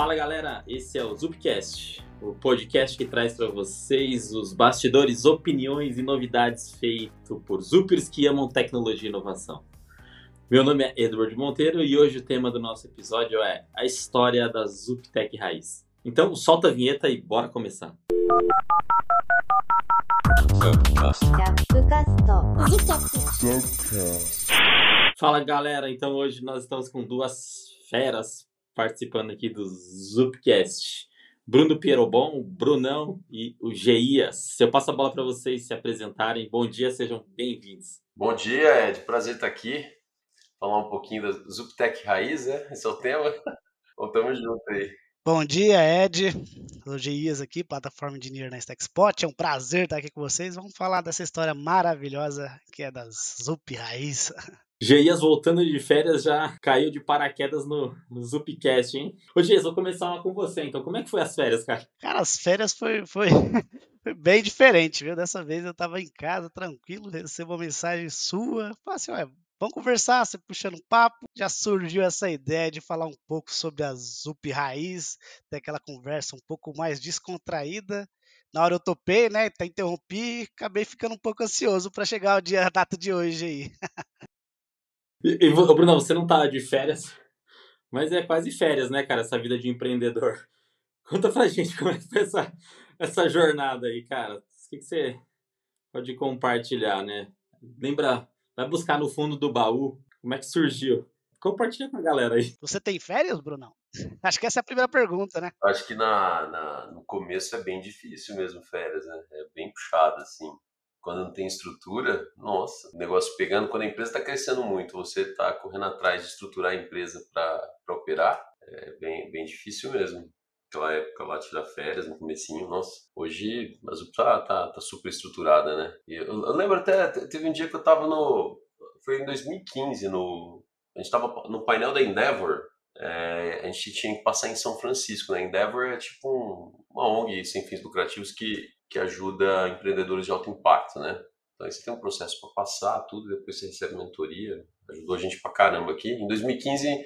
Fala galera, esse é o Zupcast, o podcast que traz para vocês os bastidores, opiniões e novidades feito por Zupers que amam tecnologia e inovação. Meu nome é Edward Monteiro e hoje o tema do nosso episódio é a história da Zuptec Raiz. Então solta a vinheta e bora começar. Fala galera, então hoje nós estamos com duas feras participando aqui do Zupcast. Bruno Pierobon, Brunão e o Geias. Eu passo a bola para vocês se apresentarem. Bom dia, sejam bem-vindos. Bom dia, Ed. Prazer estar aqui. Falar um pouquinho da Zuptec Raiz, né? Esse é o tema. Voltamos junto aí. Bom dia, Ed. O Geias aqui, plataforma Engineer na Stackspot. É um prazer estar aqui com vocês. Vamos falar dessa história maravilhosa que é das Zup Raiz. Geias voltando de férias já caiu de paraquedas no, no Zupcast, hein? Ô Geias, vou começar com você, então. Como é que foi as férias, cara? Cara, as férias foi, foi, bem diferente, viu? Dessa vez eu tava em casa, tranquilo, recebo uma mensagem sua. Falei assim, ué, vamos conversar, você puxando um papo. Já surgiu essa ideia de falar um pouco sobre a Zup Raiz, ter aquela conversa um pouco mais descontraída. Na hora eu topei, né? Interrompi, acabei ficando um pouco ansioso para chegar o dia, a data de hoje aí. E, e Bruno, você não tá de férias, mas é quase férias, né, cara? Essa vida de empreendedor. Conta pra gente como é que foi essa, essa jornada aí, cara. O que, que você pode compartilhar, né? Lembra, vai buscar no fundo do baú como é que surgiu. Compartilha com a galera aí. Você tem férias, Brunão? Acho que essa é a primeira pergunta, né? Acho que na, na, no começo é bem difícil mesmo férias, né? É bem puxado, assim quando não tem estrutura, nossa, o negócio pegando. Quando a empresa está crescendo muito, você está correndo atrás de estruturar a empresa para operar, é bem, bem difícil mesmo. Aquela época lá, tirar férias no comecinho, nossa. Hoje Zup tá, tá, tá, super estruturada, né? E eu, eu, lembro até, teve um dia que eu tava no... Foi em 2015, no... A gente tava no painel da Endeavor, é, a gente tinha que passar em São Francisco, né? Endeavor é tipo um, uma ONG sem fins lucrativos que que ajuda empreendedores de alto impacto, né? Então aí você tem um processo para passar tudo, depois você recebe mentoria, ajudou a gente pra caramba aqui. Em 2015,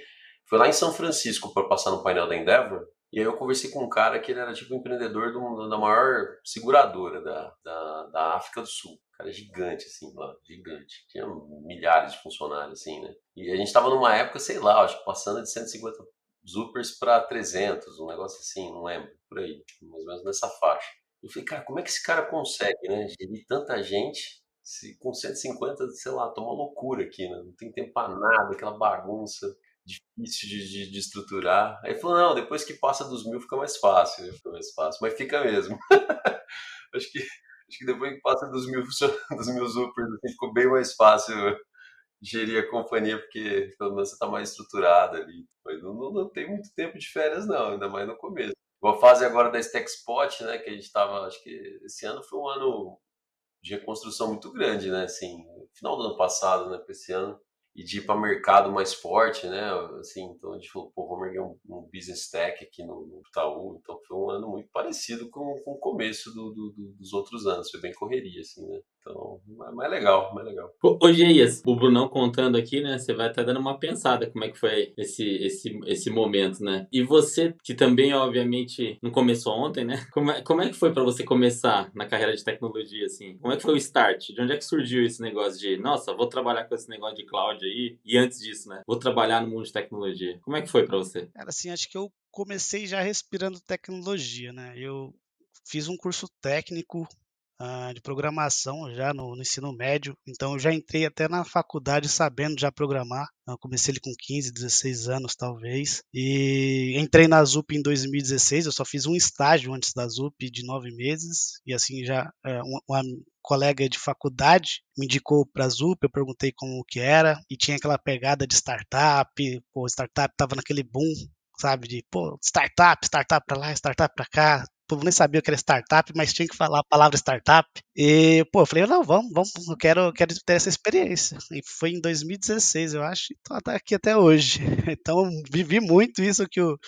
foi lá em São Francisco para passar no painel da Endeavor, e aí eu conversei com um cara que ele era tipo empreendedor do, da maior seguradora da, da, da, África do Sul. Cara gigante, assim, lá, gigante. Tinha milhares de funcionários, assim, né? E a gente tava numa época, sei lá, acho que passando de 150 Zupers para 300, um negócio assim, não lembro, por aí, mais ou menos nessa faixa. Eu falei, cara, como é que esse cara consegue, né? Gerir tanta gente, se com 150, sei lá, tá uma loucura aqui, né? Não tem tempo pra nada, aquela bagunça difícil de, de, de, estruturar. Aí falou, não, depois que passa dos mil fica mais fácil, né? Fica mais fácil, mas fica mesmo. acho, que, acho que depois que passa dos mil, dos mil supers, assim, ficou bem mais fácil gerir a companhia, porque pelo menos você tá mais estruturado ali. Mas não, não, não tem muito tempo de férias, não, ainda mais no começo a fase agora da Stackspot, né, que a gente estava, acho que esse ano foi um ano de reconstrução muito grande, né, assim, final do ano passado, né, para esse ano, e de ir para mercado mais forte, né? Assim, então a gente falou, pô, vamos erguer um, um business tech aqui no, no Itaú. Então foi um ano muito parecido com, com o começo do, do, do, dos outros anos. Foi bem correria, assim, né? Então, mais legal, mais legal. Hoje, Ias, o Brunão contando aqui, né? Você vai estar dando uma pensada como é que foi esse, esse, esse momento, né? E você, que também, obviamente, não começou ontem, né? Como é, como é que foi para você começar na carreira de tecnologia, assim? Como é que foi o start? De onde é que surgiu esse negócio de, nossa, vou trabalhar com esse negócio de cloud aí? E antes disso, né? Vou trabalhar no mundo de tecnologia. Como é que foi para você? Cara, assim, acho que eu comecei já respirando tecnologia, né? Eu fiz um curso técnico uh, de programação já no, no, ensino médio, então eu já entrei até na faculdade sabendo já programar. Eu comecei ali com 15, 16 anos talvez, e entrei na ZUP em 2016. Eu só fiz um estágio antes da ZUP de nove meses, e assim já uh, uma colega de faculdade me indicou para a ZUP, eu perguntei como que era, e tinha aquela pegada de startup, pô, startup tava naquele boom, sabe, de pô, startup, startup para lá, startup para cá, povo nem sabia o que era startup, mas tinha que falar a palavra startup. E, pô, eu falei, não, vamos, vamos, eu quero, quero ter essa experiência. E foi em 2016, eu acho, e tô aqui até hoje. Então, vivi muito isso que o,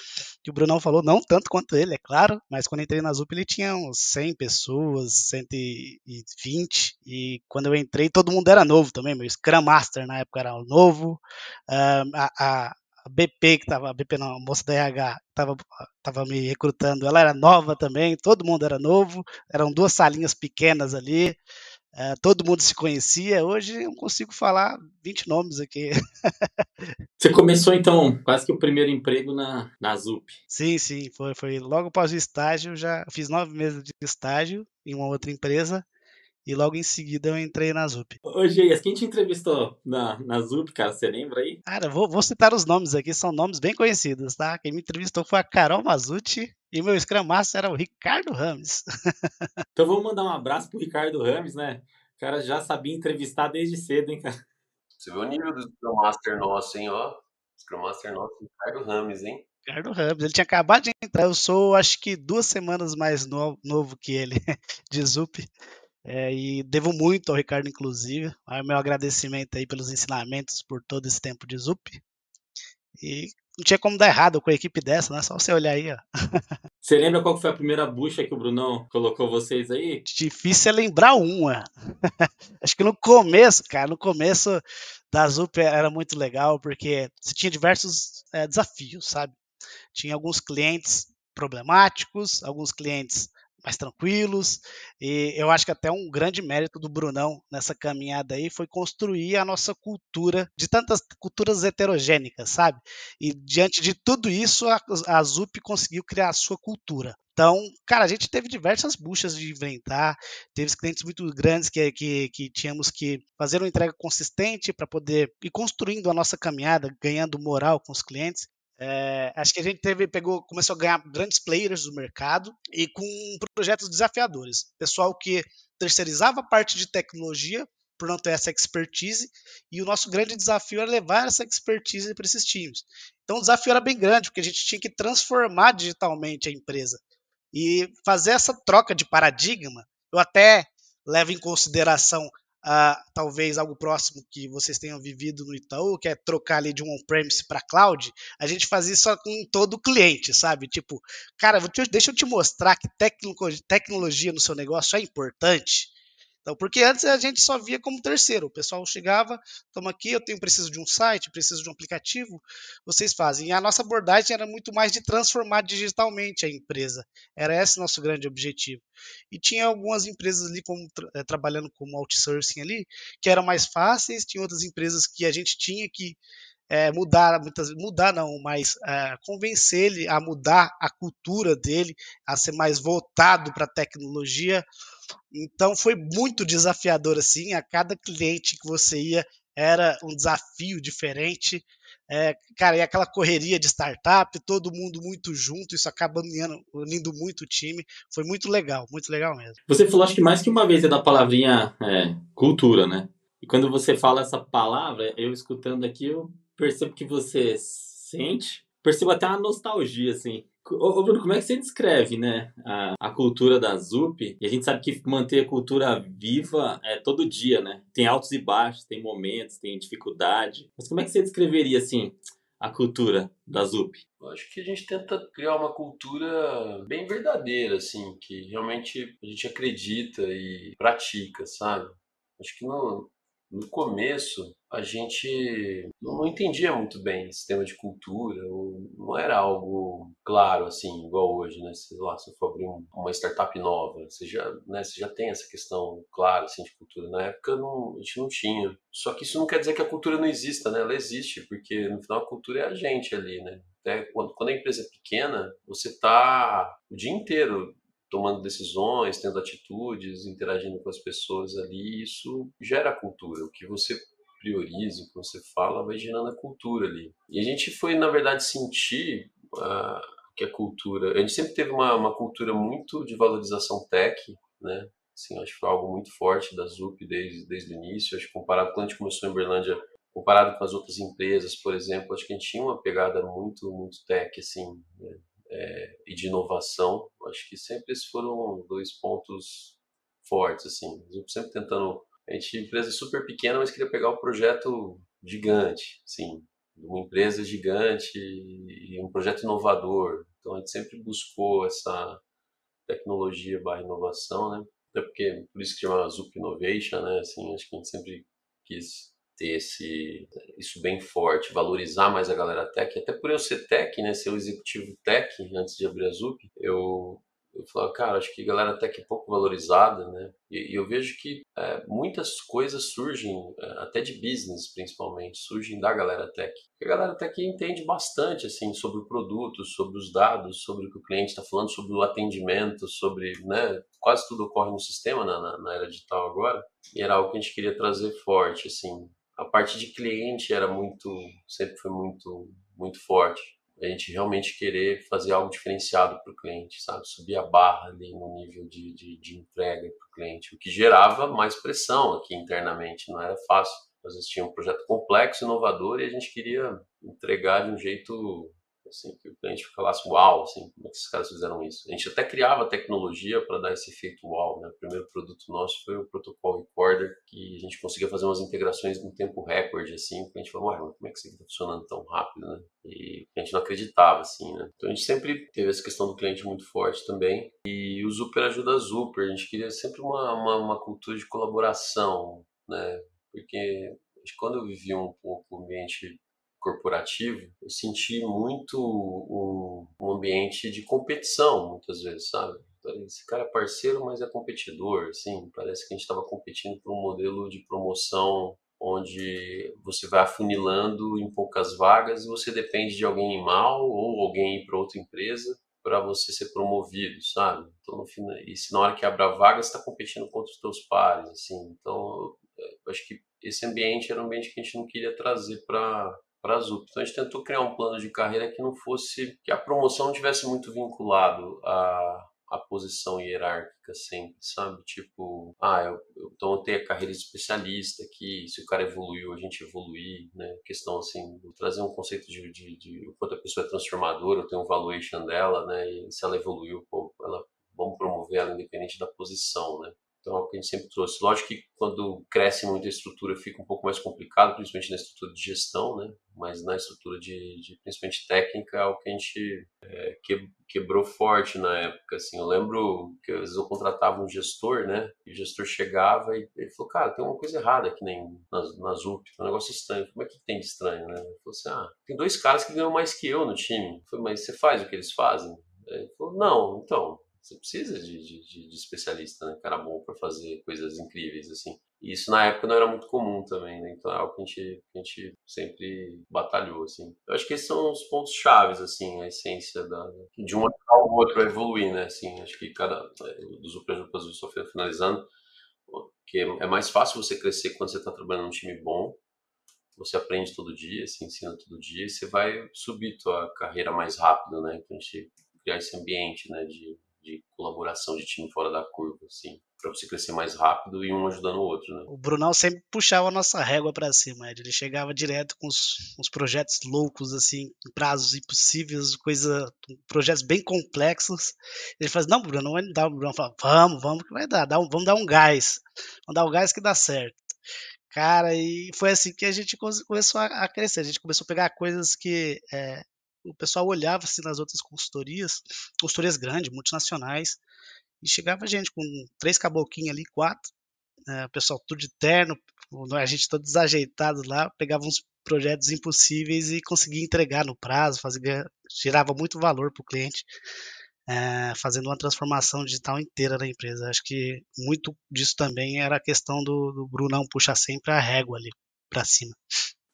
que o Brunão falou, não tanto quanto ele, é claro, mas quando entrei na ZUP ele tinha uns 100 pessoas, 120, e quando eu entrei todo mundo era novo também, meu Scrum Master na época era novo, uh, a, a a BP, que estava, a BP não, a moça da RH, estava tava me recrutando, ela era nova também, todo mundo era novo, eram duas salinhas pequenas ali, é, todo mundo se conhecia. Hoje eu consigo falar 20 nomes aqui. Você começou então quase que o primeiro emprego na, na ZUP. Sim, sim, foi, foi logo após o estágio, já fiz nove meses de estágio em uma outra empresa e logo em seguida eu entrei na ZUP. Ô, Geias, quem te entrevistou na, na ZUP, cara? Você lembra aí? Cara, vou, vou citar os nomes aqui, são nomes bem conhecidos, tá? Quem me entrevistou foi a Carol Mazucci e meu Scrum Master era o Ricardo Rames. então vamos mandar um abraço pro Ricardo Rames, né? O cara já sabia entrevistar desde cedo, hein, cara? Você vê o nível do Scrum Master nosso, hein, ó. Scrum Master nosso, Ricardo Rames, hein? Ricardo Rames, ele tinha acabado de entrar, eu sou acho que duas semanas mais novo, novo que ele, de ZUP. É, e devo muito ao Ricardo, inclusive. O meu agradecimento aí pelos ensinamentos por todo esse tempo de ZUP. E não tinha como dar errado com a equipe dessa, né? Só você olhar aí, ó. Você lembra qual foi a primeira bucha que o Brunão colocou vocês aí? Difícil é lembrar uma. Acho que no começo, cara, no começo da ZUP era muito legal, porque você tinha diversos é, desafios, sabe? Tinha alguns clientes problemáticos, alguns clientes mais tranquilos. E eu acho que até um grande mérito do Brunão nessa caminhada aí foi construir a nossa cultura de tantas culturas heterogênicas, sabe? E diante de tudo isso, a, a ZUP conseguiu criar a sua cultura. Então, cara, a gente teve diversas buchas de inventar, teve clientes muito grandes que, que, que tínhamos que fazer uma entrega consistente para poder ir construindo a nossa caminhada, ganhando moral com os clientes. É, acho que a gente teve, pegou, começou a ganhar grandes players do mercado e com projetos desafiadores. Pessoal que terceirizava a parte de tecnologia por não ter essa expertise, e o nosso grande desafio era levar essa expertise para esses times. Então o desafio era bem grande, porque a gente tinha que transformar digitalmente a empresa e fazer essa troca de paradigma. Eu até levo em consideração talvez algo próximo que vocês tenham vivido no Itaú, que é trocar ali de um on-premise para cloud, a gente faz isso com todo cliente, sabe? Tipo, cara, deixa eu te mostrar que tecnologia no seu negócio é importante. Então, porque antes a gente só via como terceiro. O pessoal chegava, toma aqui, eu tenho preciso de um site, preciso de um aplicativo, vocês fazem. E a nossa abordagem era muito mais de transformar digitalmente a empresa. Era esse nosso grande objetivo. E tinha algumas empresas ali como é, trabalhando como outsourcing ali, que eram mais fáceis, tinha outras empresas que a gente tinha que é, mudar, muitas mudar não, mas é, convencer ele a mudar a cultura dele, a ser mais voltado para a tecnologia. Então foi muito desafiador assim. A cada cliente que você ia era um desafio diferente. É, cara, e aquela correria de startup, todo mundo muito junto, isso acaba unindo, unindo muito o time. Foi muito legal, muito legal mesmo. Você falou, acho que mais que uma vez é da palavrinha é, cultura, né? E quando você fala essa palavra, eu escutando aqui, eu percebo que você sente, percebo até uma nostalgia, assim. Ô, Bruno, como é que você descreve, né, a, a cultura da ZUP? E a gente sabe que manter a cultura viva é todo dia, né? Tem altos e baixos, tem momentos, tem dificuldade. Mas como é que você descreveria, assim, a cultura da ZUP? Eu acho que a gente tenta criar uma cultura bem verdadeira, assim, que realmente a gente acredita e pratica, sabe? Acho que não, no começo a gente não entendia muito bem esse tema de cultura, não era algo claro assim, igual hoje, né? Sei lá, se for abrir uma startup nova, você já, né, você já tem essa questão clara assim, de cultura. Na época não, a gente não tinha. Só que isso não quer dizer que a cultura não exista, né? Ela existe, porque no final a cultura é a gente ali, né? Até quando, quando a empresa é pequena, você tá o dia inteiro tomando decisões, tendo atitudes, interagindo com as pessoas ali, isso gera cultura. O que você prioriza, que você fala, vai gerando a cultura ali. E a gente foi, na verdade, sentir uh, que a cultura. A gente sempre teve uma, uma cultura muito de valorização tech, né? Assim, acho que foi algo muito forte da ZUP desde, desde o início. Acho que comparado quando a gente começou em Berlândia, comparado com as outras empresas, por exemplo, acho que a gente tinha uma pegada muito, muito tech, assim, né? é, e de inovação. Acho que sempre esses foram dois pontos fortes, assim. Sempre tentando. A gente empresa super pequena, mas queria pegar um projeto gigante, sim, uma empresa gigante e um projeto inovador. Então a gente sempre buscou essa tecnologia barra inovação, né? Até porque por isso que chama Zup Innovation, né? Assim, acho que a gente sempre quis ter esse, isso bem forte, valorizar mais a galera tech. Até por eu ser tech, né, ser o executivo tech antes de abrir a ZUP, eu eu falava, cara, acho que a galera até que é pouco valorizada, né? E, e eu vejo que é, muitas coisas surgem, é, até de business principalmente, surgem da galera tech. a galera tech entende bastante, assim, sobre o produto, sobre os dados, sobre o que o cliente está falando, sobre o atendimento, sobre, né? Quase tudo ocorre no sistema, na, na, na era digital agora. E era algo que a gente queria trazer forte, assim. A parte de cliente era muito, sempre foi muito, muito forte a gente realmente querer fazer algo diferenciado para o cliente, sabe? Subir a barra ali no nível de, de, de entrega para o cliente, o que gerava mais pressão aqui internamente, não era fácil. Vezes tinha um projeto complexo, inovador, e a gente queria entregar de um jeito assim, que o cliente falasse uau, assim, como é que esses caras fizeram isso? A gente até criava tecnologia para dar esse efeito uau, né? O primeiro produto nosso foi o Protocol Recorder, que a gente conseguia fazer umas integrações em tempo recorde, assim, o cliente falou, ué, como é que isso aqui está funcionando tão rápido, né? E a gente não acreditava, assim, né? Então a gente sempre teve essa questão do cliente muito forte também, e o Zuper ajuda a Zuper, a gente queria sempre uma, uma, uma cultura de colaboração, né? Porque quando eu vivia um pouco o ambiente corporativo, eu senti muito um, um ambiente de competição, muitas vezes, sabe? Esse cara é parceiro, mas é competidor, assim, parece que a gente estava competindo por um modelo de promoção onde você vai afunilando em poucas vagas e você depende de alguém ir mal ou alguém ir para outra empresa para você ser promovido, sabe? Então, no final, e se na hora que abre a vaga, você está competindo contra os teus pares, assim. Então, acho que esse ambiente era um ambiente que a gente não queria trazer para para a ZUP. Então a gente tentou criar um plano de carreira que não fosse que a promoção não tivesse muito vinculado a a posição hierárquica sempre, sabe? Tipo, ah, eu, eu, então eu tenho a carreira de especialista aqui, se o cara evoluiu, a gente evoluir, né? Questão assim, trazer um conceito de, de, de quanto a pessoa é transformadora, eu tenho um valuation dela, né? E se ela evoluiu, pô, ela, vamos promover ela independente da posição, né? Então, é algo que a gente sempre trouxe. Lógico que quando cresce muito a estrutura fica um pouco mais complicado, principalmente na estrutura de gestão, né? Mas na estrutura de, de principalmente técnica, é algo que a gente é, que, quebrou forte na época. Assim, eu lembro que às vezes eu contratava um gestor, né? E o gestor chegava e ele falou, cara, tem uma coisa errada aqui nem na, na ZUP, um negócio estranho. Como é que tem de estranho, né? Ele falou assim, ah, tem dois caras que ganham mais que eu no time. Eu falei, mas você faz o que eles fazem? Ele falou, não, então, você precisa de, de, de especialista, né? Cara bom para fazer coisas incríveis, assim. E isso na época não era muito comum também, né? Então é algo que a gente, a gente sempre batalhou, assim. Eu acho que esses são os pontos chaves, assim, a essência da, de um ao outro evoluir, né? Assim, acho que cada, dos operações do software finalizando, que é mais fácil você crescer quando você está trabalhando num time bom, você aprende todo dia, se ensina todo dia, e você vai subir tua carreira mais rápido, né? Então a gente criar esse ambiente, né, de de colaboração de time fora da curva, assim, para você crescer mais rápido e um ajudando o outro, né? O Brunão sempre puxava a nossa régua para cima, Ed. ele chegava direto com os, uns projetos loucos, assim, em prazos impossíveis, coisa, projetos bem complexos. Ele fala, não, Bruno, não vai dar. O Bruno fala, vamos, vamos que vai dar, dá um, vamos dar um gás, vamos dar um gás que dá certo. Cara, e foi assim que a gente começou a crescer. A gente começou a pegar coisas que é, o pessoal olhava assim nas outras consultorias, consultorias grandes, multinacionais, e chegava gente com três caboclinhos ali, quatro, né, pessoal tudo de terno, a gente todo desajeitado lá, pegava uns projetos impossíveis e conseguia entregar no prazo, fazia, gerava muito valor para o cliente, é, fazendo uma transformação digital inteira da empresa. Acho que muito disso também era a questão do, do Brunão puxar sempre a régua ali para cima.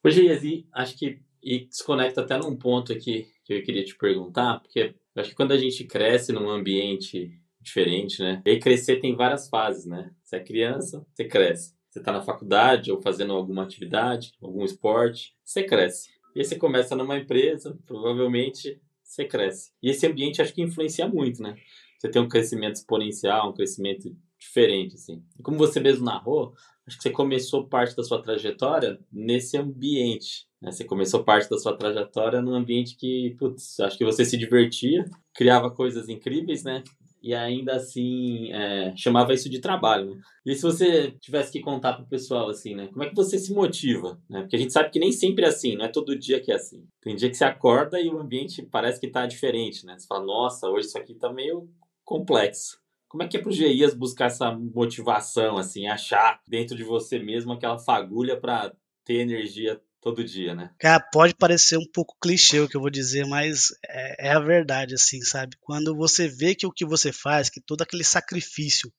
Hoje, Yezi, acho que e se conecta até num ponto aqui que eu queria te perguntar, porque acho que quando a gente cresce num ambiente diferente, né? E aí crescer tem várias fases, né? Você é criança, você cresce. Você está na faculdade ou fazendo alguma atividade, algum esporte, você cresce. E aí você começa numa empresa, provavelmente você cresce. E esse ambiente acho que influencia muito, né? Você tem um crescimento exponencial, um crescimento diferente, assim. E como você mesmo narrou, acho que você começou parte da sua trajetória nesse ambiente. Né? Você começou parte da sua trajetória num ambiente que, putz, acho que você se divertia, criava coisas incríveis, né? E ainda assim é, chamava isso de trabalho. Né? E se você tivesse que contar pro pessoal assim, né? Como é que você se motiva? Né? Porque a gente sabe que nem sempre é assim, não é todo dia que é assim. Tem dia que você acorda e o ambiente parece que tá diferente, né? Você fala, nossa, hoje isso aqui tá meio complexo. Como é que é pro GIAS buscar essa motivação, assim, achar dentro de você mesmo aquela fagulha para ter energia todo dia, né? Cara, pode parecer um pouco clichê o que eu vou dizer, mas é, é a verdade, assim, sabe? Quando você vê que o que você faz, que todo aquele sacrifício,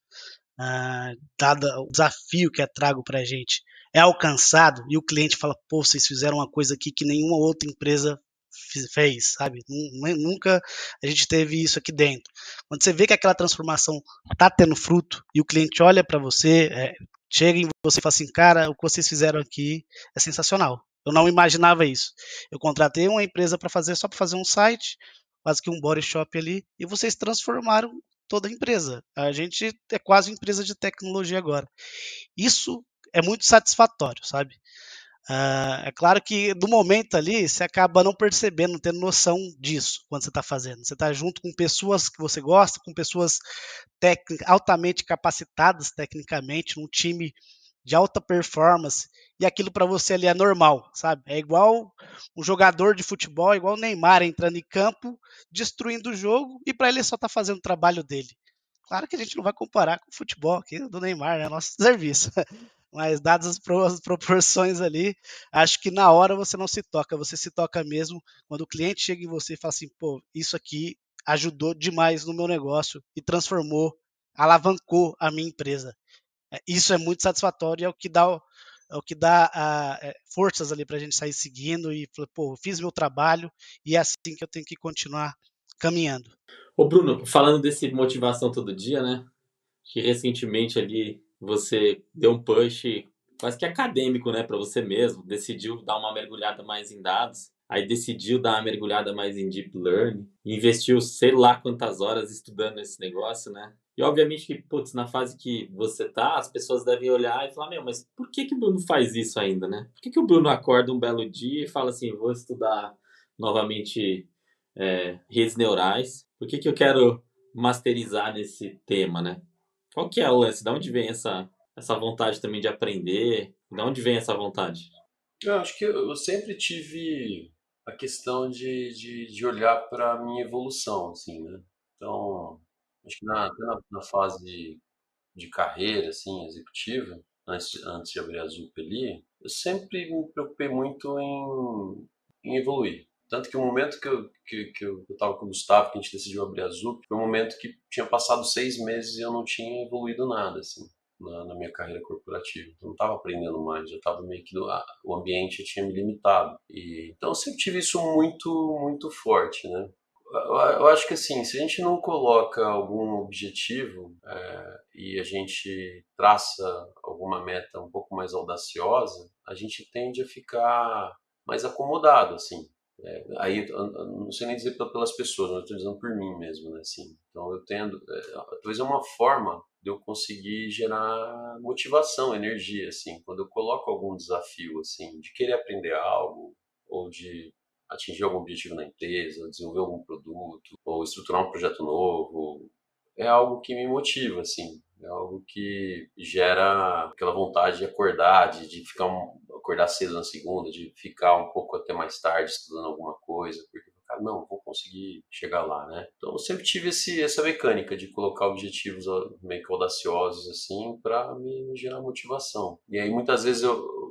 ah, dado o desafio que é trago pra gente, é alcançado e o cliente fala, pô, vocês fizeram uma coisa aqui que nenhuma outra empresa fez, sabe? Nunca a gente teve isso aqui dentro. Quando você vê que aquela transformação tá tendo fruto e o cliente olha para você, é, chega em você e fala assim, cara, o que vocês fizeram aqui é sensacional. Eu não imaginava isso. Eu contratei uma empresa para fazer só para fazer um site, quase que um body shop ali, e vocês transformaram toda a empresa. A gente é quase empresa de tecnologia agora. Isso é muito satisfatório, sabe? Uh, é claro que no momento ali você acaba não percebendo, não tendo noção disso quando você está fazendo. Você está junto com pessoas que você gosta, com pessoas altamente capacitadas tecnicamente, num time de alta performance e aquilo para você ali é normal, sabe? É igual um jogador de futebol, é igual o Neymar entrando em campo, destruindo o jogo e para ele só tá fazendo o trabalho dele. Claro que a gente não vai comparar com o futebol aqui do Neymar, né? Nosso serviço. Mas dadas as proporções ali, acho que na hora você não se toca, você se toca mesmo quando o cliente chega em você e fala assim, pô, isso aqui ajudou demais no meu negócio e transformou, alavancou a minha empresa. É, isso é muito satisfatório e é o que dá é o que dá a, é, forças ali para a gente sair seguindo e pô, fiz meu trabalho e é assim que eu tenho que continuar caminhando. Ô Bruno, falando desse motivação todo dia, né? Que recentemente ali você deu um push quase que acadêmico, né, para você mesmo, decidiu dar uma mergulhada mais em dados, aí decidiu dar uma mergulhada mais em deep learning, investiu sei lá quantas horas estudando esse negócio, né? E obviamente que, putz, na fase que você tá, as pessoas devem olhar e falar, meu, mas por que, que o Bruno faz isso ainda, né? Por que, que o Bruno acorda um belo dia e fala assim, vou estudar novamente é, redes neurais? Por que, que eu quero masterizar nesse tema, né? Qual que é o lance? De onde vem essa, essa vontade também de aprender? De onde vem essa vontade? Eu acho que eu sempre tive a questão de, de, de olhar para a minha evolução, assim, né? Então, Acho que na, até na, na fase de, de carreira, assim, executiva, antes, antes de abrir a ZUP ali, eu sempre me preocupei muito em, em evoluir. Tanto que o momento que eu, que, que eu estava com o Gustavo, que a gente decidiu abrir a ZUP, foi um momento que tinha passado seis meses e eu não tinha evoluído nada, assim, na, na minha carreira corporativa. Eu não estava aprendendo mais, já estava meio que... Do, o ambiente tinha me limitado. E, então eu sempre tive isso muito, muito forte, né? Eu acho que assim, se a gente não coloca algum objetivo é, e a gente traça alguma meta um pouco mais audaciosa, a gente tende a ficar mais acomodado, assim. É, aí, não sei nem dizer pelas pessoas, mas estou dizendo por mim mesmo, né? Assim, então eu tendo, é, talvez é uma forma de eu conseguir gerar motivação, energia, assim, quando eu coloco algum desafio, assim, de querer aprender algo ou de atingir algum objetivo na empresa, desenvolver algum produto, ou estruturar um projeto novo, é algo que me motiva, assim. É algo que gera aquela vontade de acordar, de, de ficar um, acordar cedo na segunda, de ficar um pouco até mais tarde estudando alguma coisa, porque cara, não, vou conseguir chegar lá, né? Então eu sempre tive esse, essa mecânica de colocar objetivos meio que audaciosos assim para me, me, gerar motivação. E aí muitas vezes eu,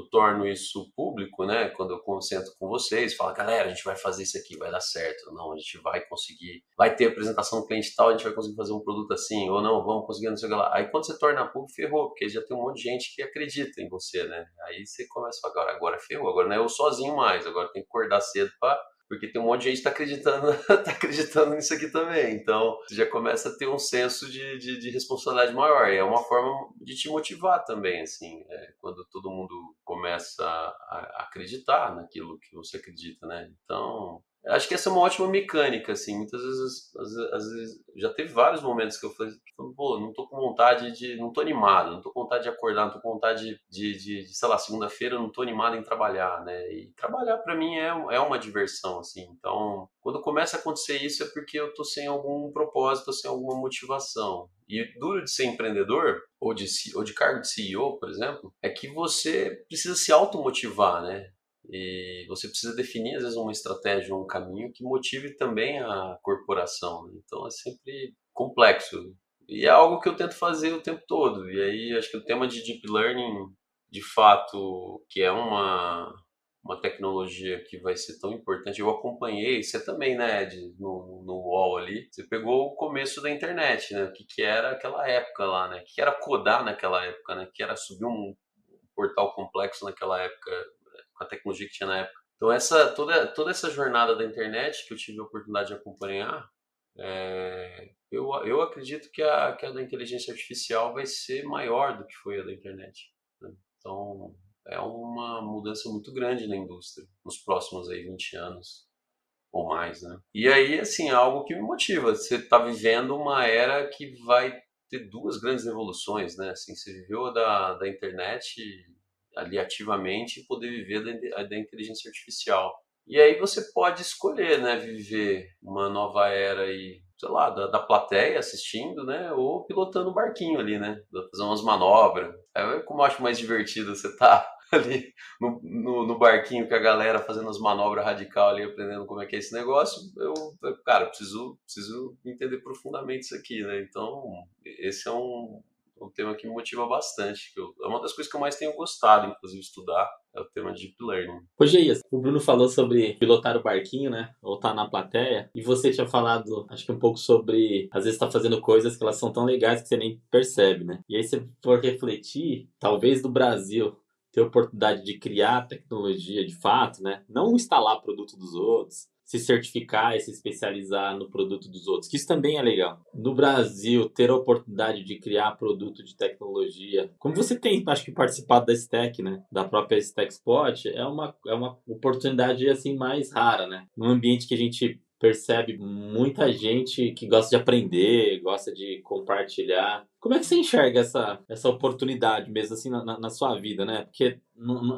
eu torno isso público, né? Quando eu concentro com vocês, falo, galera, a gente vai fazer isso aqui, vai dar certo. Não, a gente vai conseguir, vai ter apresentação do cliente tal, a gente vai conseguir fazer um produto assim, ou não, vamos conseguir, não sei o que lá. Aí quando você torna público, ferrou, porque já tem um monte de gente que acredita em você, né? Aí você começa a falar, agora, agora ferrou, agora não é eu sozinho mais, agora tem que acordar cedo para porque tem um monte de gente que está acreditando, tá acreditando nisso aqui também. Então, você já começa a ter um senso de, de, de responsabilidade maior. E é uma forma de te motivar também, assim, é, quando todo mundo começa a, a acreditar naquilo que você acredita, né? Então, Acho que essa é uma ótima mecânica, assim. Muitas vezes, às, vezes, já teve vários momentos que eu falei, pô, não tô com vontade de, não tô animado, não tô com vontade de acordar, não tô com vontade de, de, de sei lá, segunda-feira não tô animado em trabalhar, né? E trabalhar para mim é, é uma diversão, assim. Então, quando começa a acontecer isso é porque eu tô sem algum propósito, sem alguma motivação. E duro de ser empreendedor, ou de, ou de cargo de CEO, por exemplo, é que você precisa se automotivar, né? E você precisa definir, às vezes, uma estratégia, um caminho que motive também a corporação. Né? Então é sempre complexo. E é algo que eu tento fazer o tempo todo. E aí acho que o tema de deep learning de fato que é uma uma tecnologia que vai ser tão importante. Eu acompanhei, você também, né, Ed, no, no UOL ali, você pegou o começo da internet, né, o que, que era aquela época lá, né, o que era codar naquela época, né, que era subir um portal complexo naquela época, com a tecnologia que tinha na época. Então, essa, toda, toda essa jornada da internet que eu tive a oportunidade de acompanhar, é, eu, eu acredito que a, que a da inteligência artificial vai ser maior do que foi a da internet. Né? Então, é uma mudança muito grande na indústria nos próximos aí 20 anos ou mais, né? E aí, assim, é algo que me motiva. Você está vivendo uma era que vai ter duas grandes revoluções, né? Assim, você viveu da, da internet ali ativamente e poder viver da, da inteligência artificial. E aí você pode escolher, né? Viver uma nova era aí sei lá, da, da plateia assistindo, né? Ou pilotando o um barquinho ali, né? Fazer umas manobras. É como eu acho mais divertido você tá ali no, no, no, barquinho com a galera fazendo as manobras radical ali, aprendendo como é que é esse negócio, eu, cara, preciso, preciso entender profundamente isso aqui, né? Então, esse é um, um tema que me motiva bastante. Que eu, é uma das coisas que eu mais tenho gostado, inclusive, estudar, é o tema de Deep Learning. Ô, Geias, o Bruno falou sobre pilotar o barquinho, né? Ou estar tá na plateia. E você tinha falado, acho que um pouco sobre, às vezes, estar tá fazendo coisas que elas são tão legais que você nem percebe, né? E aí, se for refletir, talvez do Brasil, ter oportunidade de criar tecnologia de fato, né? Não instalar produto dos outros, se certificar e se especializar no produto dos outros, que isso também é legal. No Brasil, ter a oportunidade de criar produto de tecnologia, como você tem, acho que participado da Stack, né, da própria Stack Spot, é uma, é uma oportunidade assim mais rara, né? Num ambiente que a gente percebe muita gente que gosta de aprender, gosta de compartilhar. Como é que você enxerga essa, essa oportunidade mesmo assim na, na sua vida, né? Porque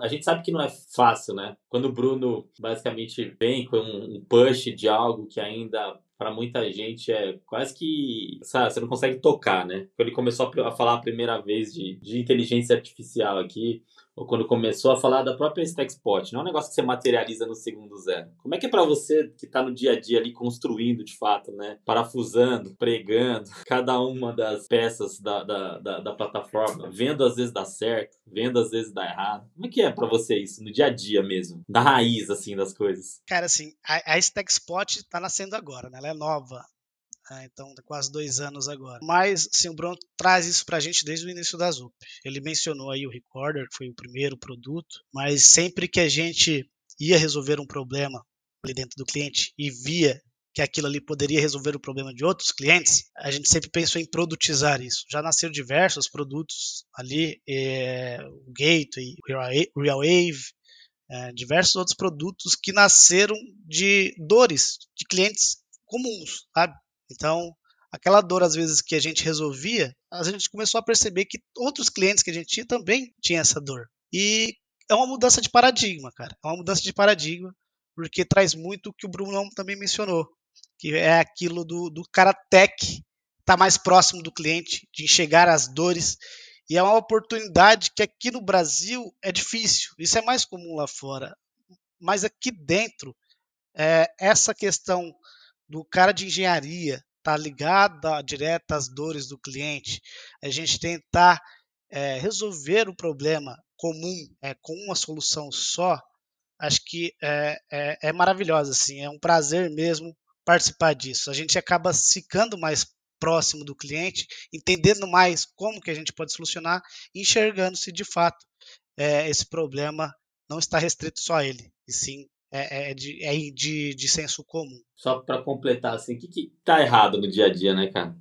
a gente sabe que não é fácil, né? Quando o Bruno basicamente vem com um push de algo que ainda para muita gente é quase que, sabe, você não consegue tocar, né? Ele começou a falar a primeira vez de, de inteligência artificial aqui, ou quando começou a falar da própria Stackspot, não é um negócio que você materializa no segundo zero. Como é que é para você que está no dia a dia ali construindo de fato, né? Parafusando, pregando cada uma das peças da, da, da, da plataforma, vendo às vezes dar certo, vendo às vezes dar errado. Como é que é para você isso no dia a dia mesmo? Da raiz, assim, das coisas? Cara, assim, a, a Stackspot está nascendo agora, né? Ela é nova. Né, então, quase dois anos agora. Mas, sim, o Bruno traz isso para a gente desde o início da ZUP. Ele mencionou aí o Recorder, que foi o primeiro produto, mas sempre que a gente ia resolver um problema ali dentro do cliente e via que aquilo ali poderia resolver o problema de outros clientes, a gente sempre pensou em produtizar isso. Já nasceram diversos produtos ali, é, o Gateway, o RealWave, é, diversos outros produtos que nasceram de dores de clientes comuns, sabe? Então, aquela dor às vezes que a gente resolvia, a gente começou a perceber que outros clientes que a gente tinha também tinham essa dor. E é uma mudança de paradigma, cara. É uma mudança de paradigma, porque traz muito o que o Bruno também mencionou, que é aquilo do, do cara tech estar tá mais próximo do cliente, de enxergar as dores. E é uma oportunidade que aqui no Brasil é difícil. Isso é mais comum lá fora. Mas aqui dentro, é, essa questão do cara de engenharia tá ligada direto às dores do cliente, a gente tentar é, resolver o problema comum é, com uma solução só, acho que é, é, é maravilhosa, assim, é um prazer mesmo participar disso. A gente acaba ficando mais próximo do cliente, entendendo mais como que a gente pode solucionar, enxergando se de fato é, esse problema não está restrito só a ele, e sim é, é, é, de, é de, de senso comum. Só para completar, assim, o que, que tá errado no dia a dia, né, cara?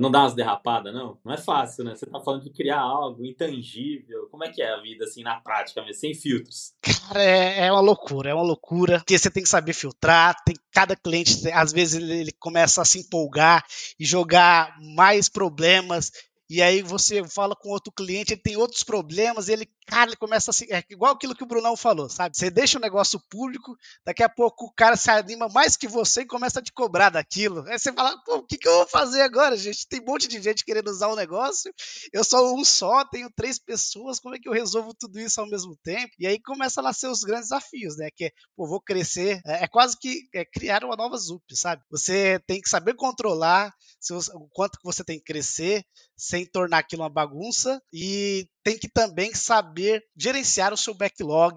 Não dá umas derrapadas, não? Não é fácil, né? Você tá falando de criar algo intangível. Como é que é a vida, assim, na prática, mesmo, sem filtros? Cara, é, é uma loucura, é uma loucura. Porque você tem que saber filtrar, tem cada cliente, às vezes ele, ele começa a se empolgar e jogar mais problemas e aí você fala com outro cliente, ele tem outros problemas, ele, cara, ele começa assim, é igual aquilo que o Brunão falou, sabe? Você deixa o negócio público, daqui a pouco o cara se anima mais que você e começa a te cobrar daquilo. Aí você fala, pô, o que, que eu vou fazer agora, gente? Tem um monte de gente querendo usar o negócio, eu sou um só, tenho três pessoas, como é que eu resolvo tudo isso ao mesmo tempo? E aí começa a nascer os grandes desafios, né? Que é, pô, vou crescer, é, é quase que é criar uma nova ZUP, sabe? Você tem que saber controlar você, o quanto que você tem que crescer, sem tornar aquilo uma bagunça e tem que também saber saber gerenciar o seu backlog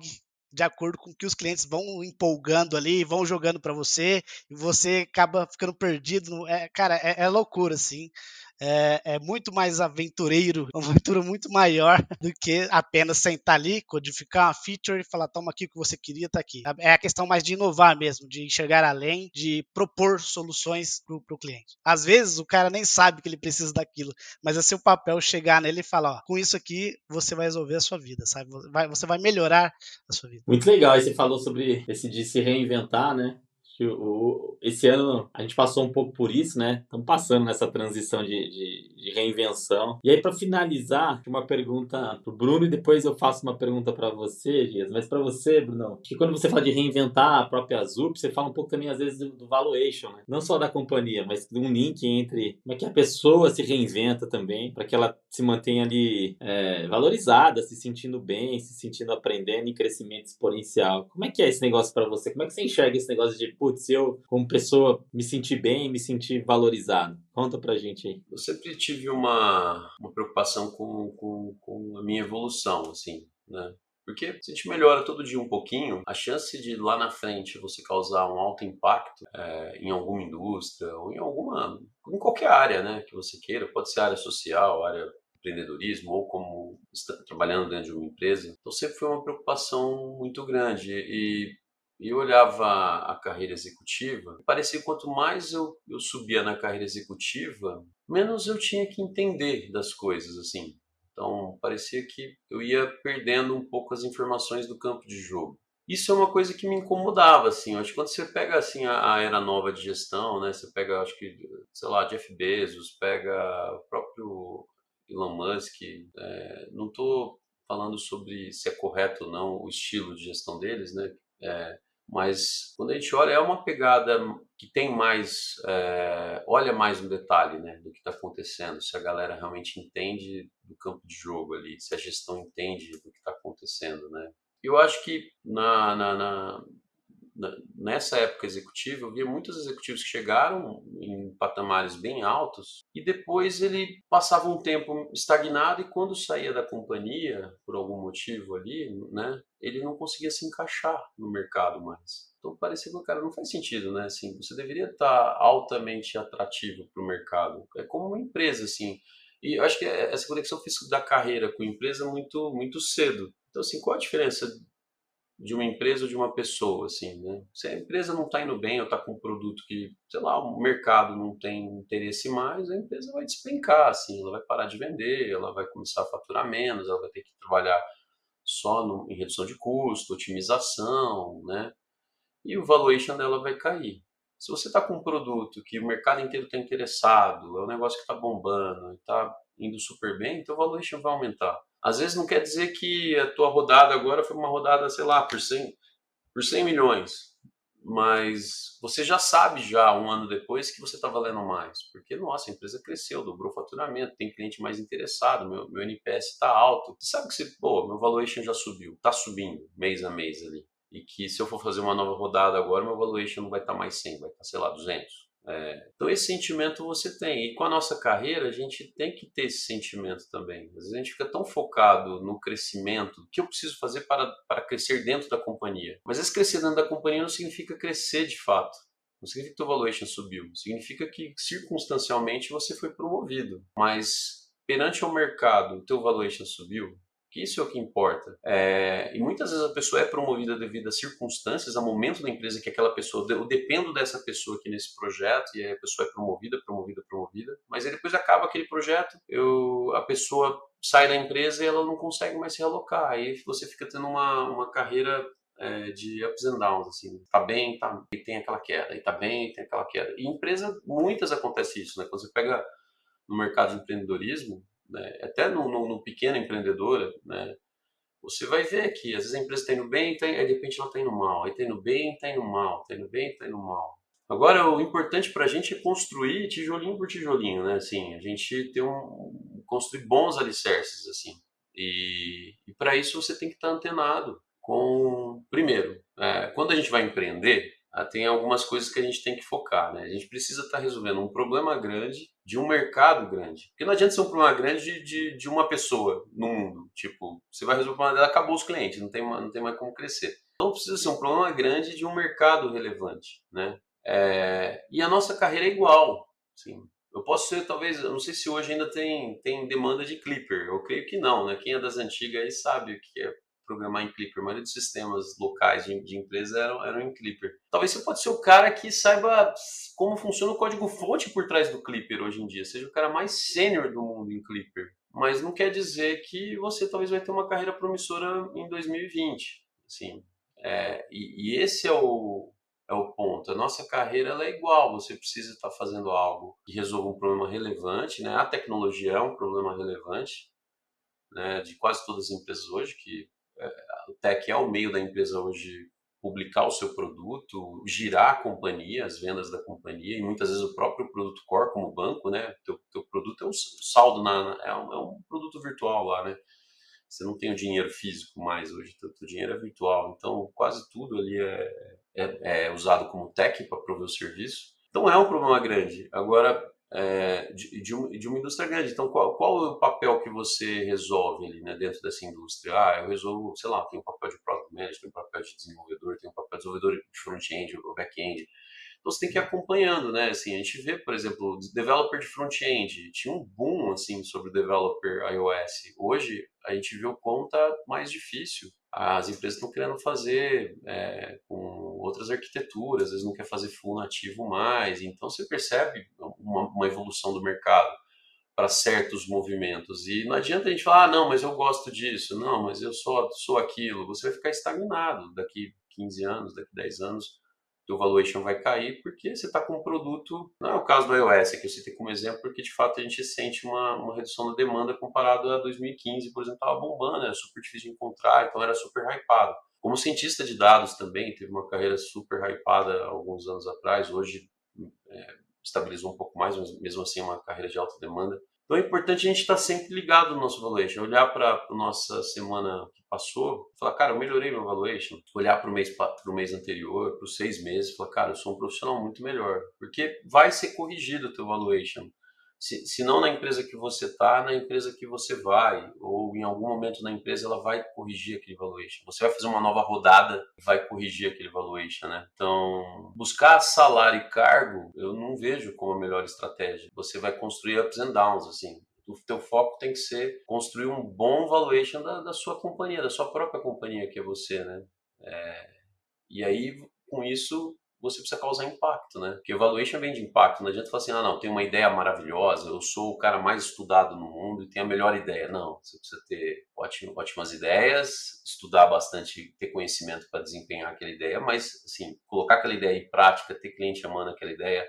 de acordo com que os clientes vão empolgando ali, vão jogando para você, e você acaba ficando perdido. É, cara, é, é loucura, assim é, é, muito mais aventureiro, uma aventura muito maior do que apenas sentar ali, codificar uma feature e falar, toma aqui o que você queria, tá aqui. É a questão mais de inovar mesmo, de enxergar além, de propor soluções pro, pro cliente. Às vezes o cara nem sabe que ele precisa daquilo, mas é seu papel chegar nele e falar, ó, com isso aqui você vai resolver a sua vida, sabe? Você vai melhorar a sua vida. Muito legal, aí você falou sobre esse de se reinventar, né? O, esse ano a gente passou um pouco por isso, né? Estamos passando nessa transição de, de, de reinvenção. E aí, para finalizar, uma pergunta para o Bruno e depois eu faço uma pergunta para você, Dias. Mas para você, Bruno, que quando você fala de reinventar a própria Zup, você fala um pouco também, às vezes, do, valuation, né? Não só da companhia, mas de um link entre como é que a pessoa se reinventa também, para que ela se mantenha ali é, valorizada, se sentindo bem, se sentindo aprendendo em crescimento exponencial. Como é que é esse negócio para você? Como é que você enxerga esse negócio de, eu, como pessoa, me sentir bem, me sentir valorizado? Conta pra gente aí. Eu sempre tive uma, uma preocupação com, com, com a minha evolução, assim, né? Porque se a gente melhora todo dia um pouquinho, a chance de lá na frente você causar um alto impacto é, em alguma indústria ou em alguma, em qualquer área, né, que você queira, pode ser área social, área empreendedorismo ou como trabalhando dentro de uma empresa. Então sempre foi uma preocupação muito grande e eu olhava a carreira executiva, parecia que quanto mais eu, eu subia na carreira executiva, menos eu tinha que entender das coisas, assim. Então, parecia que eu ia perdendo um pouco as informações do campo de jogo. Isso é uma coisa que me incomodava, assim. Eu acho que quando você pega, assim, a, a era nova de gestão, né? Você pega, acho que, sei lá, Jeff Bezos, pega o próprio Elon Musk. É, não estou falando sobre se é correto ou não o estilo de gestão deles, né? É, mas quando a gente olha, é uma pegada que tem mais, é, olha mais no detalhe né, do que está acontecendo, se a galera realmente entende do campo de jogo ali, se a gestão entende do que está acontecendo. Né. Eu acho que na, na, na nessa época executiva, eu via muitos executivos que chegaram em patamares bem altos e depois ele passava um tempo estagnado e quando saía da companhia, por algum motivo ali, né, ele não conseguia se encaixar no mercado mais. Então parecia que cara não faz sentido, né? Assim, você deveria estar altamente atrativo para o mercado. É como uma empresa, assim. E eu acho que essa conexão da carreira com a empresa muito, muito cedo. Então, assim, qual a diferença de uma empresa ou de uma pessoa, assim, né? Se a empresa não está indo bem ou está com um produto que, sei lá, o mercado não tem interesse mais, a empresa vai despencar, assim, ela vai parar de vender, ela vai começar a faturar menos, ela vai ter que trabalhar só no, em redução de custo, otimização, né? E o valuation dela vai cair. Se você está com um produto que o mercado inteiro está interessado, é um negócio que está bombando, está indo super bem, então o valuation vai aumentar. Às vezes não quer dizer que a tua rodada agora foi uma rodada, sei lá, por 100, por 100 milhões. Mas você já sabe já um ano depois que você está valendo mais. Porque, nossa, a empresa cresceu, dobrou o faturamento, tem cliente mais interessado, meu, meu NPS está alto. Você sabe que você, pô, meu valuation já subiu, está subindo mês a mês ali. E que se eu for fazer uma nova rodada agora, meu valuation não vai estar tá mais 100, vai estar, tá, sei lá, 200. É, então esse sentimento você tem e com a nossa carreira a gente tem que ter esse sentimento também. Às vezes a gente fica tão focado no crescimento, o que eu preciso fazer para, para crescer dentro da companhia. Mas esse crescer dentro da companhia não significa crescer de fato. Não significa que o valuation subiu. Significa que circunstancialmente você foi promovido. Mas perante o mercado, o teu valuation subiu, que isso é o que importa. É, e muitas vezes a pessoa é promovida devido a circunstâncias, a momento da empresa que aquela pessoa, eu dependo dessa pessoa aqui nesse projeto, e aí a pessoa é promovida, promovida, promovida, mas aí depois acaba aquele projeto, eu, a pessoa sai da empresa e ela não consegue mais se realocar, aí você fica tendo uma, uma carreira é, de ups and downs, assim, tá bem, tá, e tem aquela queda, e tá bem, e tem aquela queda. E em empresa, muitas acontece isso, né? Quando você pega no mercado de empreendedorismo, né? até no, no, no, pequeno empreendedor, né? você vai ver que às vezes a empresa está indo bem, tá, aí de repente ela está indo mal, aí está indo bem, está indo mal, está indo bem, está indo mal. Agora, o importante para a gente é construir tijolinho por tijolinho, né? Assim, a gente ter um, construir bons alicerces, assim. E, e para isso você tem que estar tá antenado com, primeiro, é, quando a gente vai empreender, tem algumas coisas que a gente tem que focar, né? A gente precisa estar tá resolvendo um problema grande de um mercado grande. Porque não adianta ser um problema grande de, de, de uma pessoa no mundo. Tipo, você vai resolver o problema dela, acabou os clientes, não tem, não tem mais como crescer. Então precisa ser um problema grande de um mercado relevante, né? É, e a nossa carreira é igual. Assim, eu posso ser, talvez, eu não sei se hoje ainda tem, tem demanda de Clipper. Eu creio que não, né? Quem é das antigas aí sabe o que é programar em Clipper. A maioria dos sistemas locais de, de empresa eram, eram em Clipper. Talvez você pode ser o cara que saiba como funciona o código-fonte por trás do Clipper hoje em dia. Seja o cara mais sênior do mundo em Clipper. Mas não quer dizer que você talvez vai ter uma carreira promissora em 2020. Assim, é, e, e, esse é o, é o ponto. A nossa carreira é igual. Você precisa estar fazendo algo que resolva um problema relevante. Né? A tecnologia é um problema relevante né, de quase todas as empresas hoje, que o tech é o meio da empresa hoje publicar o seu produto, girar a companhia, as vendas da companhia e muitas vezes o próprio produto core como banco, né? Teu, teu produto é um saldo na, é um, é um produto virtual lá, né? Você não tem o dinheiro físico mais hoje, o teu dinheiro é virtual. Então quase tudo ali é, é, é usado como tech para prover o serviço. Então é um problema grande. Agora é, de, de, de, uma indústria grande. Então, qual, qual, é o papel que você resolve ali né, dentro dessa indústria? Ah, eu resolvo, sei lá, tem um papel de product manager, tem um papel de desenvolvedor, tem um papel de desenvolvedor de front-end ou back-end. Então, você tem que ir acompanhando, né? Assim, a gente vê, por exemplo, developer de front-end. Tinha um boom, assim, sobre developer iOS. Hoje, a gente viu o quão tá mais difícil. As empresas estão querendo fazer é, com outras arquiteturas, às vezes não quer fazer full nativo mais. Então você percebe uma, uma evolução do mercado para certos movimentos. E não adianta a gente falar, ah, não, mas eu gosto disso, não, mas eu sou, sou aquilo. Você vai ficar estagnado daqui 15 anos, daqui 10 anos, o valuation vai cair porque você está com um produto. Não é o caso do iOS, que eu citei como exemplo, porque de fato a gente sente uma, uma redução da demanda comparado a 2015, por exemplo, estava bombando, era super difícil de encontrar, então era super hypado. Como cientista de dados também, teve uma carreira super hypada alguns anos atrás, hoje é, estabilizou um pouco mais, mas mesmo assim é uma carreira de alta demanda. Então é importante a gente estar sempre ligado no nosso valuation, olhar para a nossa semana que passou, falar, cara, eu melhorei meu valuation, olhar para o mês, mês anterior, para os seis meses, falar, cara, eu sou um profissional muito melhor, porque vai ser corrigido o teu valuation se, se não na empresa que você está, na empresa que você vai, ou em algum momento na empresa ela vai corrigir aquele valuation. Você vai fazer uma nova rodada e vai corrigir aquele valuation, né? Então, buscar salário e cargo, eu não vejo como a melhor estratégia. Você vai construir ups and downs, assim. O teu foco tem que ser construir um bom valuation da, da sua companhia, da sua própria companhia que é você, né? É, e aí, com isso, você precisa causar impacto, né? Porque evaluation vem de impacto. Não adianta falar assim, ah, não, tenho uma ideia maravilhosa, eu sou o cara mais estudado no mundo e tenho a melhor ideia. Não, você precisa ter ótimo, ótimas ideias, estudar bastante, ter conhecimento para desempenhar aquela ideia, mas, assim, colocar aquela ideia em prática, ter cliente amando aquela ideia.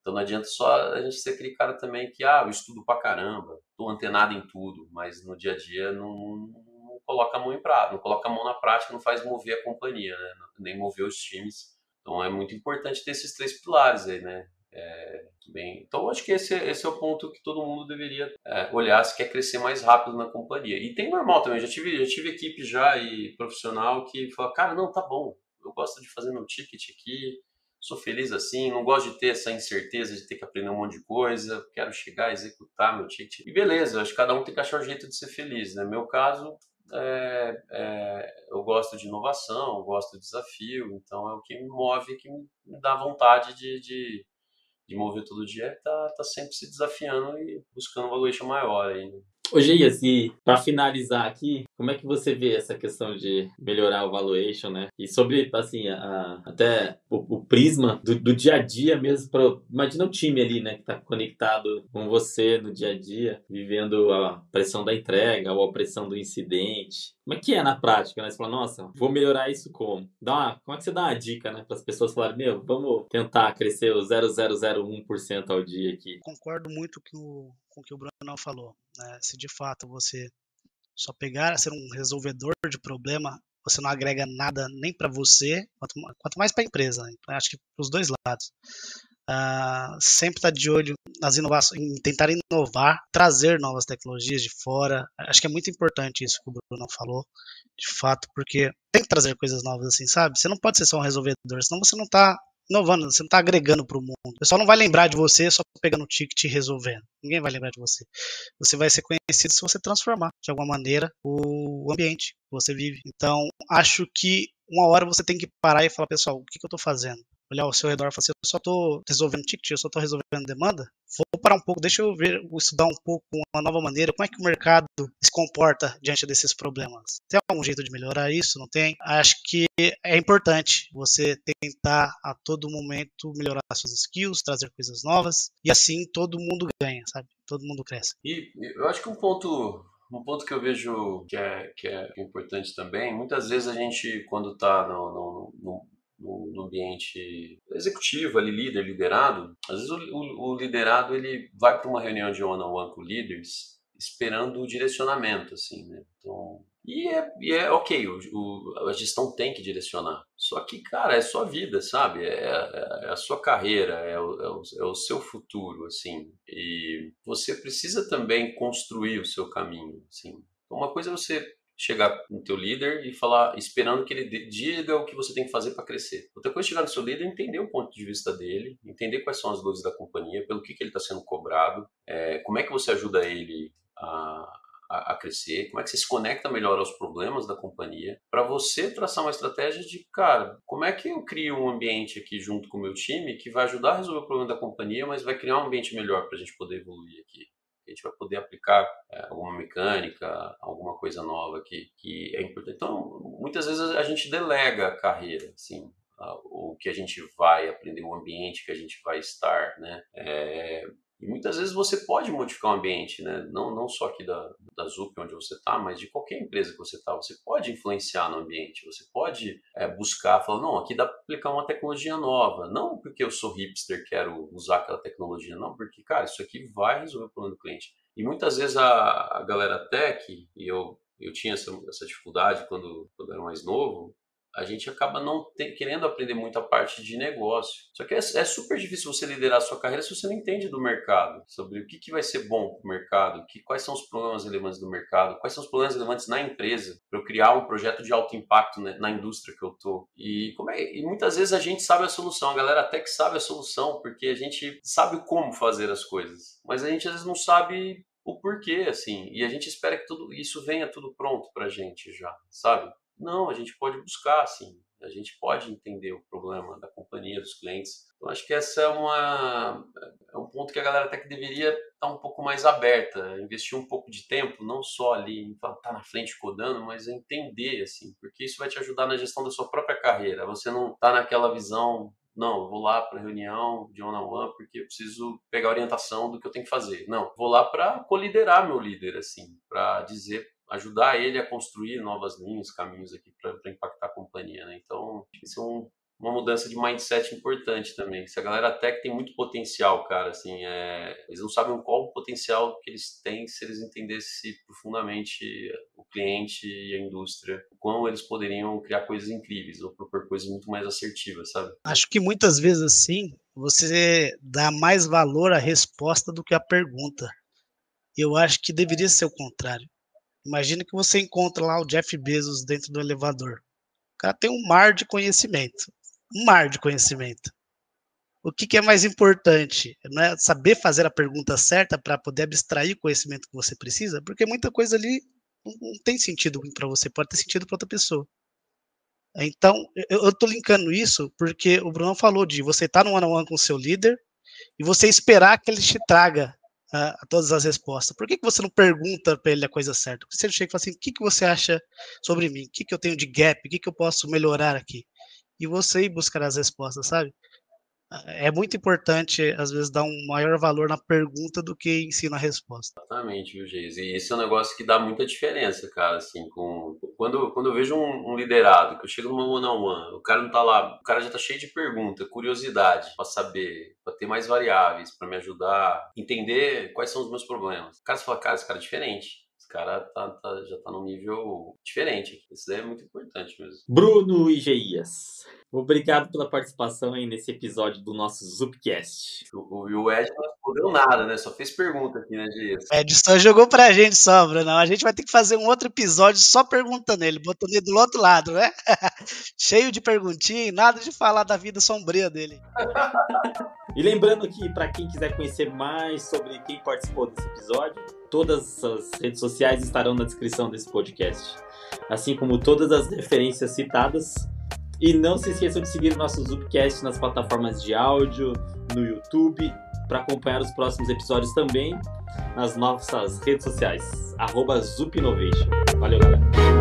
Então não adianta só a gente ser aquele cara também que, ah, eu estudo pra caramba, tô antenado em tudo, mas no dia a dia não, não coloca a mão em prática, não coloca a mão na prática, não faz mover a companhia, né? nem mover os times então é muito importante ter esses três pilares aí, né? É, bem, então acho que esse, esse é o ponto que todo mundo deveria é, olhar se quer crescer mais rápido na companhia. E tem normal também, já tive, já tive equipe já e profissional que fala, cara, não, tá bom, eu gosto de fazer meu ticket aqui, sou feliz assim, não gosto de ter essa incerteza de ter que aprender um monte de coisa, quero chegar, executar meu ticket. E beleza, acho que cada um tem que achar um jeito de ser feliz, né? Meu caso, é, é, eu gosto de inovação, eu gosto de desafio, então é o que me move, que me dá vontade de, de, de mover todo dia, tá, tá sempre se desafiando e buscando um valuation maior aí. Gias, e para finalizar aqui, como é que você vê essa questão de melhorar o valuation, né? E sobre, assim, a, até o, o prisma do, do, dia a dia mesmo, pra, imagina o time ali, né, que tá conectado com você no dia a dia, vivendo a pressão da entrega ou a pressão do incidente. Como é que é na prática, né? Você fala, nossa, vou melhorar isso como? Dá uma, como é que você dá uma dica, né, para as pessoas falarem, meu, vamos tentar crescer o 0,001% ao dia aqui? Concordo muito com o, com o que o Bruno falou. Né? Se de fato você só pegar, ser um resolvedor de problema, você não agrega nada nem para você, quanto, quanto mais para a empresa. Né? Então, acho que para os dois lados. Uh, sempre estar tá de olho nas inovações, em tentar inovar, trazer novas tecnologias de fora. Acho que é muito importante isso que o Bruno falou, de fato, porque tem trazer coisas novas assim, sabe? Você não pode ser só um resolvedor, senão você não tá inovando, você não está agregando para o mundo. O pessoal não vai lembrar de você só pegando o ticket e resolvendo. Ninguém vai lembrar de você. Você vai ser conhecido se você transformar de alguma maneira o ambiente que você vive. Então, acho que uma hora você tem que parar e falar, pessoal, o que, que eu estou fazendo? Olhar ao seu redor e falar assim, eu só estou resolvendo ticket, eu só estou resolvendo demanda, vou parar um pouco, deixa eu ver, estudar um pouco uma nova maneira, como é que o mercado se comporta diante desses problemas. Tem algum jeito de melhorar isso? Não tem? Acho que é importante você tentar a todo momento melhorar suas skills, trazer coisas novas, e assim todo mundo ganha, sabe? Todo mundo cresce. E eu acho que um ponto um ponto que eu vejo que é, que é importante também, muitas vezes a gente, quando está no, no, ambiente executivo, ali, líder, liderado, às vezes o, o, o liderado ele vai para uma reunião de one-on-one com líderes esperando o direcionamento, assim, né? Então, e é, e é ok, o, o, a gestão tem que direcionar. Só que, cara, é sua vida, sabe? É, é, é a sua carreira, é o, é o, é o seu futuro, assim. E você precisa também construir o seu caminho, assim. Uma coisa é você chegar no teu líder e falar, esperando que ele diga o que você tem que fazer para crescer. Outra coisa é chegar no seu líder entender o ponto de vista dele, entender quais são as dores da companhia, pelo que, que ele está sendo cobrado, é, como é que você ajuda ele a, a, crescer, como é que você se conecta melhor aos problemas da companhia, para você traçar uma estratégia de, cara, como é que eu crio um ambiente aqui junto com o meu time que vai ajudar a resolver o problema da companhia, mas vai criar um ambiente melhor para a gente poder evoluir aqui a gente vai poder aplicar é, alguma mecânica, alguma coisa nova que, que é importante. Então, muitas vezes a gente delega a carreira, assim, o que a gente vai aprender, o ambiente que a gente vai estar, né? É, e muitas vezes você pode modificar o ambiente, né? não, não só aqui da, da ZUP, onde você está, mas de qualquer empresa que você está. Você pode influenciar no ambiente, você pode é, buscar, falar, não, aqui dá para aplicar uma tecnologia nova. Não porque eu sou hipster, quero usar aquela tecnologia, não, porque, cara, isso aqui vai resolver o problema do cliente. E muitas vezes a, a galera tech, e eu, eu tinha essa, essa dificuldade quando, quando eu era mais novo, a gente acaba não ter, querendo aprender muita parte de negócio. Só que é, é, super difícil você liderar a sua carreira se você não entende do mercado, sobre o que, que vai ser bom para o mercado, que, quais são os problemas relevantes do mercado, quais são os problemas relevantes na empresa, para eu criar um projeto de alto impacto né, na indústria que eu estou. E, é, e muitas vezes a gente sabe a solução, a galera até que sabe a solução, porque a gente sabe como fazer as coisas, mas a gente às vezes não sabe o porquê, assim, e a gente espera que tudo isso venha tudo pronto para a gente já, sabe? Não, a gente pode buscar, assim, a gente pode entender o problema da companhia, dos clientes. Então, acho que essa é, uma, é um ponto que a galera até que deveria estar um pouco mais aberta, investir um pouco de tempo, não só ali em estar tá na frente codando, mas entender, assim, porque isso vai te ajudar na gestão da sua própria carreira. Você não está naquela visão não, vou lá para reunião de one on one porque eu preciso pegar orientação do que eu tenho que fazer. Não, vou lá para coliderar meu líder assim, para dizer ajudar ele a construir novas linhas, caminhos aqui para impactar a companhia, né? Então, isso é um, uma mudança de mindset importante também. Se a galera tech tem muito potencial, cara, assim, é, eles não sabem qual o potencial que eles têm se eles entendessem profundamente o cliente e a indústria, como eles poderiam criar coisas incríveis ou propor coisas muito mais assertivas, sabe? Acho que muitas vezes assim, você dá mais valor à resposta do que à pergunta. Eu acho que deveria ser o contrário. Imagina que você encontra lá o Jeff Bezos dentro do elevador. O cara tem um mar de conhecimento. Um mar de conhecimento. O que, que é mais importante? Não é saber fazer a pergunta certa para poder abstrair o conhecimento que você precisa? Porque muita coisa ali não, tem sentido para você, pode ter sentido para outra pessoa. Então, eu estou linkando isso porque o Bruno falou de você estar tá no one-on-one com o seu líder e você esperar que ele te traga a, todas as respostas. Por que, que você não pergunta para ele a coisa certa? Porque ele chega e fala assim, o que, que você acha sobre mim? O que, que eu tenho de gap? O que, que eu posso melhorar aqui? E você ir buscar as respostas, sabe? É muito importante, às vezes, dar um maior valor na pergunta do que em si na resposta. Exatamente, viu, Geis? E esse é um negócio que dá muita diferença, cara, assim, com... Quando, quando eu vejo um, um liderado, que eu chego numa one-on-one, o cara não tá lá, o cara já tá cheio de pergunta, curiosidade, para saber, para ter mais variáveis, para me ajudar, entender quais são os meus problemas. O cara fala, cara, esse cara é diferente cara tá, tá, já tá num nível diferente. Isso daí é muito importante mesmo. Bruno Igeias. Obrigado pela participação aí nesse episódio do nosso Zupcast. O, o, o Ed não respondeu nada, né? Só fez pergunta aqui, né, Dias? O Ed só jogou pra gente só, Bruno. A gente vai ter que fazer um outro episódio só perguntando ele, botando ele do outro lado, né? Cheio de perguntinha e nada de falar da vida sombria dele. e lembrando que, para quem quiser conhecer mais sobre quem participou desse episódio, todas as redes sociais estarão na descrição desse podcast. Assim como todas as referências citadas e não se esqueçam de seguir o nosso Zupcast nas plataformas de áudio, no YouTube, para acompanhar os próximos episódios também nas nossas redes sociais, arroba Zupinnovation. Valeu, galera!